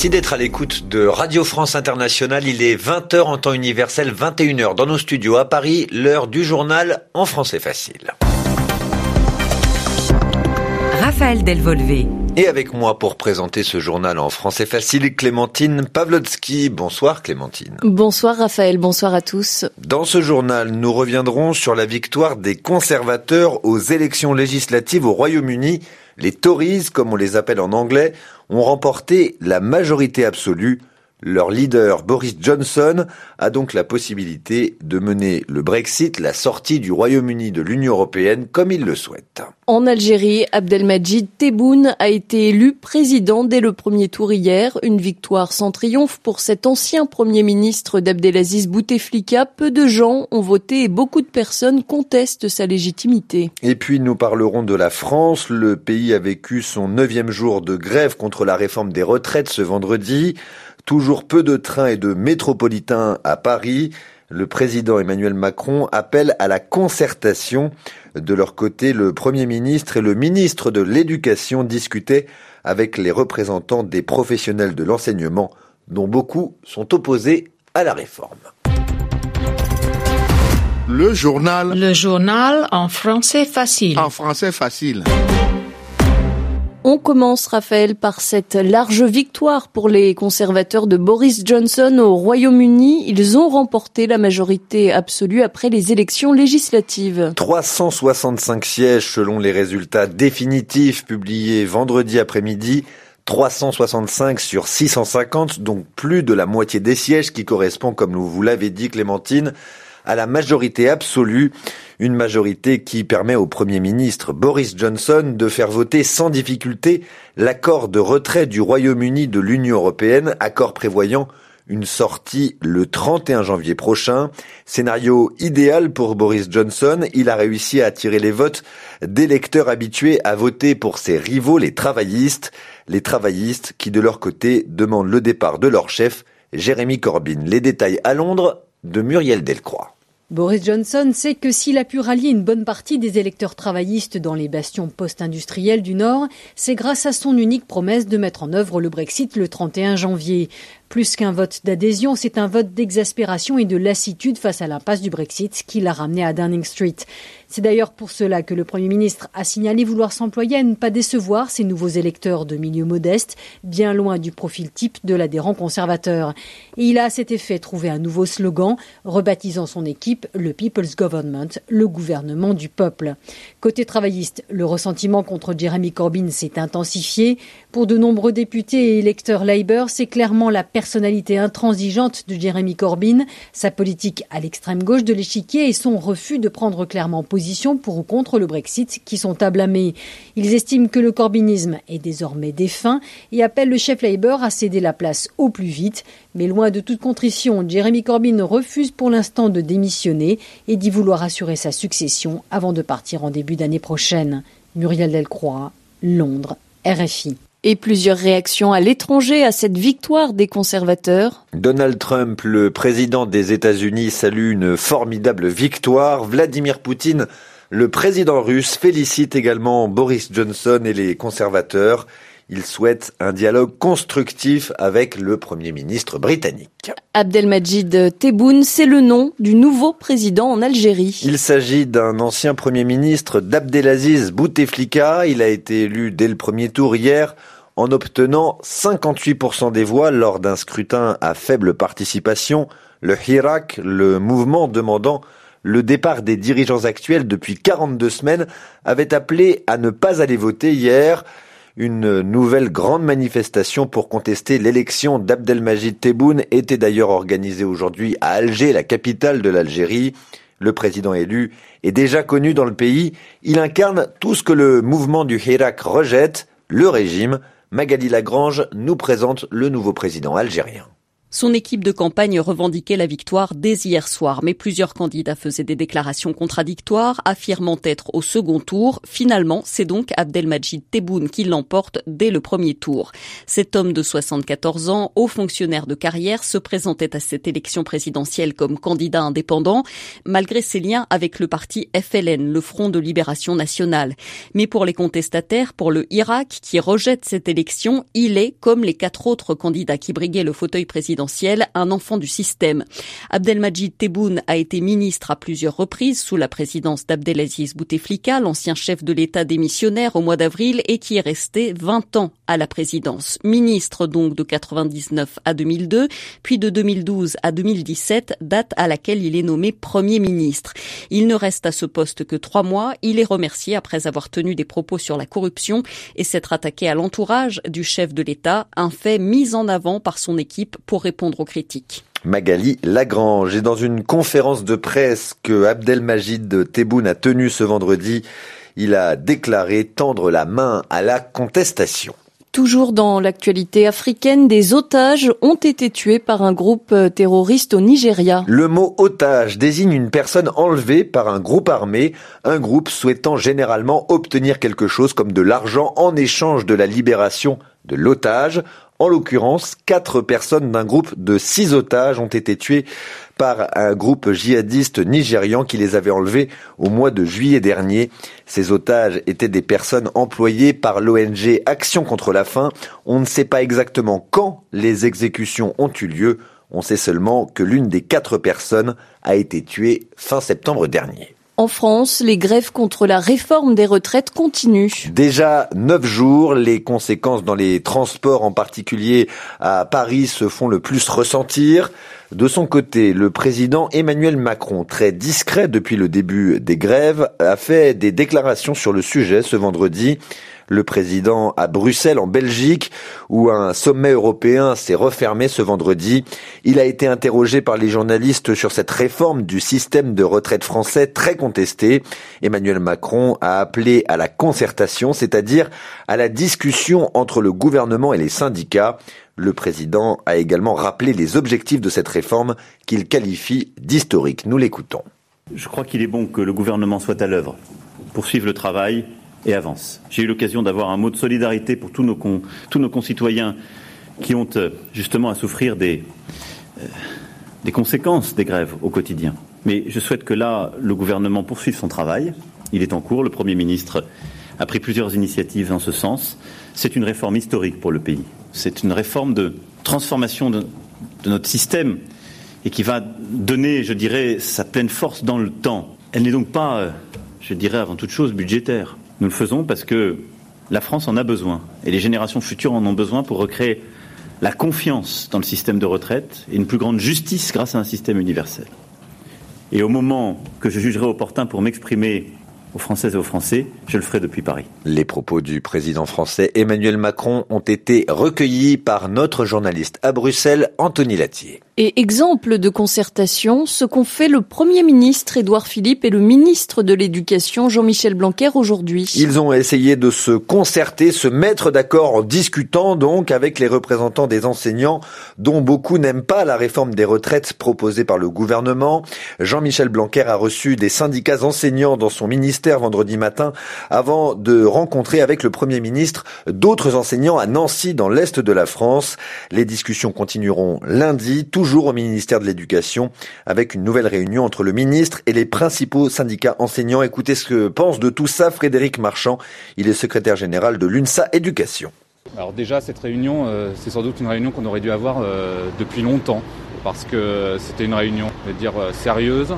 Merci d'être à l'écoute de Radio France Internationale. Il est 20h en temps universel, 21h dans nos studios à Paris, l'heure du journal en français facile. Raphaël Delvolvé. Et avec moi pour présenter ce journal en français facile, Clémentine Pavlotsky. Bonsoir Clémentine. Bonsoir Raphaël, bonsoir à tous. Dans ce journal, nous reviendrons sur la victoire des conservateurs aux élections législatives au Royaume-Uni. Les Tories, comme on les appelle en anglais, ont remporté la majorité absolue leur leader, Boris Johnson, a donc la possibilité de mener le Brexit, la sortie du Royaume-Uni de l'Union européenne, comme il le souhaite. En Algérie, Abdelmajid Tebboune a été élu président dès le premier tour hier. Une victoire sans triomphe pour cet ancien premier ministre d'Abdelaziz Bouteflika. Peu de gens ont voté et beaucoup de personnes contestent sa légitimité. Et puis nous parlerons de la France. Le pays a vécu son neuvième jour de grève contre la réforme des retraites ce vendredi. Toujours peu de trains et de métropolitains à Paris. Le président Emmanuel Macron appelle à la concertation. De leur côté, le Premier ministre et le ministre de l'Éducation discutaient avec les représentants des professionnels de l'enseignement, dont beaucoup sont opposés à la réforme. Le journal. Le journal en français facile. En français facile. On commence, Raphaël, par cette large victoire pour les conservateurs de Boris Johnson au Royaume-Uni. Ils ont remporté la majorité absolue après les élections législatives. 365 sièges selon les résultats définitifs publiés vendredi après-midi. 365 sur 650, donc plus de la moitié des sièges qui correspond, comme vous l'avez dit Clémentine, à la majorité absolue, une majorité qui permet au Premier ministre Boris Johnson de faire voter sans difficulté l'accord de retrait du Royaume-Uni de l'Union européenne, accord prévoyant une sortie le 31 janvier prochain. Scénario idéal pour Boris Johnson. Il a réussi à attirer les votes d'électeurs habitués à voter pour ses rivaux, les travaillistes. Les travaillistes qui, de leur côté, demandent le départ de leur chef, Jérémy Corbyn. Les détails à Londres de Muriel Delcroix. Boris Johnson sait que s'il a pu rallier une bonne partie des électeurs travaillistes dans les bastions post-industriels du Nord, c'est grâce à son unique promesse de mettre en œuvre le Brexit le 31 janvier. Plus qu'un vote d'adhésion, c'est un vote d'exaspération et de lassitude face à l'impasse du Brexit qui l'a ramené à Downing Street. C'est d'ailleurs pour cela que le Premier ministre a signalé vouloir s'employer à ne pas décevoir ses nouveaux électeurs de milieu modeste, bien loin du profil type de l'adhérent conservateur. Et il a à cet effet trouvé un nouveau slogan, rebaptisant son équipe le People's Government, le gouvernement du peuple. Côté travailliste, le ressentiment contre Jeremy Corbyn s'est intensifié. Pour de nombreux députés et électeurs Labour, c'est clairement la personnalité intransigeante de Jeremy Corbyn, sa politique à l'extrême gauche de l'échiquier et son refus de prendre clairement position pour ou contre le Brexit qui sont à blâmer. Ils estiment que le corbynisme est désormais défunt et appellent le chef Labour à céder la place au plus vite. Mais loin de toute contrition, Jeremy Corbyn refuse pour l'instant de démissionner et dit vouloir assurer sa succession avant de partir en début d'année prochaine. Muriel Delcroix, Londres, RFI et plusieurs réactions à l'étranger à cette victoire des conservateurs. Donald Trump, le président des États-Unis, salue une formidable victoire. Vladimir Poutine, le président russe, félicite également Boris Johnson et les conservateurs. Il souhaite un dialogue constructif avec le Premier ministre britannique. Abdelmajid Tebboune, c'est le nom du nouveau président en Algérie. Il s'agit d'un ancien Premier ministre d'Abdelaziz Bouteflika. Il a été élu dès le premier tour hier en obtenant 58% des voix lors d'un scrutin à faible participation. Le Hirak, le mouvement demandant le départ des dirigeants actuels depuis 42 semaines, avait appelé à ne pas aller voter hier. Une nouvelle grande manifestation pour contester l'élection d'Abdelmajid Tebboune était d'ailleurs organisée aujourd'hui à Alger, la capitale de l'Algérie. Le président élu est déjà connu dans le pays. Il incarne tout ce que le mouvement du Hirak rejette, le régime. Magali Lagrange nous présente le nouveau président algérien. Son équipe de campagne revendiquait la victoire dès hier soir, mais plusieurs candidats faisaient des déclarations contradictoires, affirmant être au second tour. Finalement, c'est donc Abdelmajid Tebboune qui l'emporte dès le premier tour. Cet homme de 74 ans, haut fonctionnaire de carrière, se présentait à cette élection présidentielle comme candidat indépendant, malgré ses liens avec le parti FLN, le Front de Libération Nationale. Mais pour les contestataires, pour le Irak, qui rejette cette élection, il est, comme les quatre autres candidats qui briguaient le fauteuil présidentiel, un enfant du système. Abdelmajid Tebboune a été ministre à plusieurs reprises sous la présidence d'Abdelaziz Bouteflika, l'ancien chef de l'État démissionnaire au mois d'avril et qui est resté 20 ans à la présidence. Ministre donc de 99 à 2002, puis de 2012 à 2017, date à laquelle il est nommé Premier ministre. Il ne reste à ce poste que trois mois. Il est remercié après avoir tenu des propos sur la corruption et s'être attaqué à l'entourage du chef de l'État, un fait mis en avant par son équipe pour répondre aux critiques. Magali Lagrange. Et dans une conférence de presse que Abdelmajid Tebboune a tenue ce vendredi, il a déclaré tendre la main à la contestation. Toujours dans l'actualité africaine, des otages ont été tués par un groupe terroriste au Nigeria. Le mot otage désigne une personne enlevée par un groupe armé, un groupe souhaitant généralement obtenir quelque chose comme de l'argent en échange de la libération de l'otage. En l'occurrence, quatre personnes d'un groupe de six otages ont été tuées par un groupe djihadiste nigérian qui les avait enlevés au mois de juillet dernier. Ces otages étaient des personnes employées par l'ONG Action contre la faim. On ne sait pas exactement quand les exécutions ont eu lieu. On sait seulement que l'une des quatre personnes a été tuée fin septembre dernier. En France, les grèves contre la réforme des retraites continuent. Déjà neuf jours, les conséquences dans les transports, en particulier à Paris, se font le plus ressentir. De son côté, le président Emmanuel Macron, très discret depuis le début des grèves, a fait des déclarations sur le sujet ce vendredi le président à Bruxelles en Belgique où un sommet européen s'est refermé ce vendredi. Il a été interrogé par les journalistes sur cette réforme du système de retraite français très contesté. Emmanuel Macron a appelé à la concertation, c'est-à-dire à la discussion entre le gouvernement et les syndicats. Le président a également rappelé les objectifs de cette réforme qu'il qualifie d'historique. Nous l'écoutons. Je crois qu'il est bon que le gouvernement soit à l'œuvre, poursuive le travail et avance. J'ai eu l'occasion d'avoir un mot de solidarité pour tous nos, concitoyens qui ont euh, justement à souffrir des, euh, des conséquences des grèves au quotidien. Mais je souhaite que là, le gouvernement poursuive son travail. Il est en cours. Le Premier ministre a pris plusieurs initiatives en ce sens. C'est une réforme historique pour le pays. C'est une réforme de transformation de, de notre système et qui va donner, je dirais, sa pleine force dans le temps. Elle n'est donc pas, euh, je dirais, avant toute chose budgétaire. Nous le faisons parce que la France en a besoin et les générations futures en ont besoin pour recréer la confiance dans le système de retraite et une plus grande justice grâce à un système universel. Et au moment que je jugerai opportun pour m'exprimer aux Françaises et aux Français, je le ferai depuis Paris. Les propos du président français Emmanuel Macron ont été recueillis par notre journaliste à Bruxelles, Anthony Latier. Et exemple de concertation, ce qu'ont fait le Premier ministre Édouard Philippe et le ministre de l'Éducation Jean-Michel Blanquer aujourd'hui. Ils ont essayé de se concerter, se mettre d'accord en discutant donc avec les représentants des enseignants dont beaucoup n'aiment pas la réforme des retraites proposée par le gouvernement. Jean-Michel Blanquer a reçu des syndicats enseignants dans son ministère vendredi matin avant de rencontrer avec le Premier ministre d'autres enseignants à Nancy dans l'Est de la France. Les discussions continueront lundi, au ministère de l'Éducation, avec une nouvelle réunion entre le ministre et les principaux syndicats enseignants. Écoutez ce que pense de tout ça Frédéric Marchand. Il est secrétaire général de l'UNSA Éducation. Alors déjà, cette réunion, euh, c'est sans doute une réunion qu'on aurait dû avoir euh, depuis longtemps, parce que c'était une réunion, je vais dire, euh, sérieuse,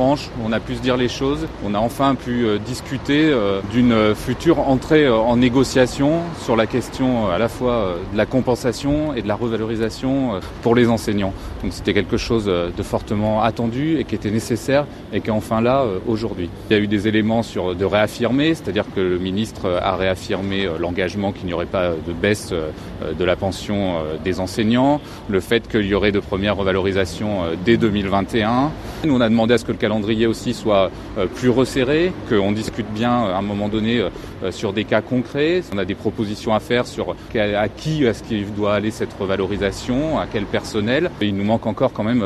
on a pu se dire les choses. On a enfin pu euh, discuter euh, d'une future entrée euh, en négociation sur la question à la fois de la compensation et de la revalorisation pour les enseignants. Donc c'était quelque chose de fortement attendu et qui était nécessaire et qui est enfin là aujourd'hui. Il y a eu des éléments sur de réaffirmer, c'est-à-dire que le ministre a réaffirmé l'engagement qu'il n'y aurait pas de baisse de la pension des enseignants, le fait qu'il y aurait de premières revalorisations dès 2021. Nous on a demandé à ce que calendrier aussi soit plus resserré, qu'on discute bien à un moment donné sur des cas concrets. On a des propositions à faire sur à qui est-ce qu'il doit aller cette revalorisation, à quel personnel. Il nous manque encore quand même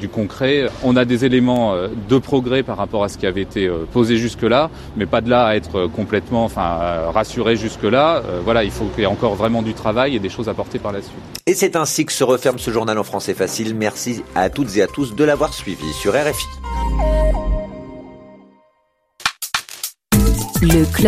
du concret. On a des éléments de progrès par rapport à ce qui avait été posé jusque-là, mais pas de là à être complètement enfin, rassuré jusque-là. voilà, il faut qu'il y ait encore vraiment du travail et des choses à porter par la suite. Et c'est ainsi que se referme ce journal en français facile. Merci à toutes et à tous de l'avoir suivi sur RFI. Le club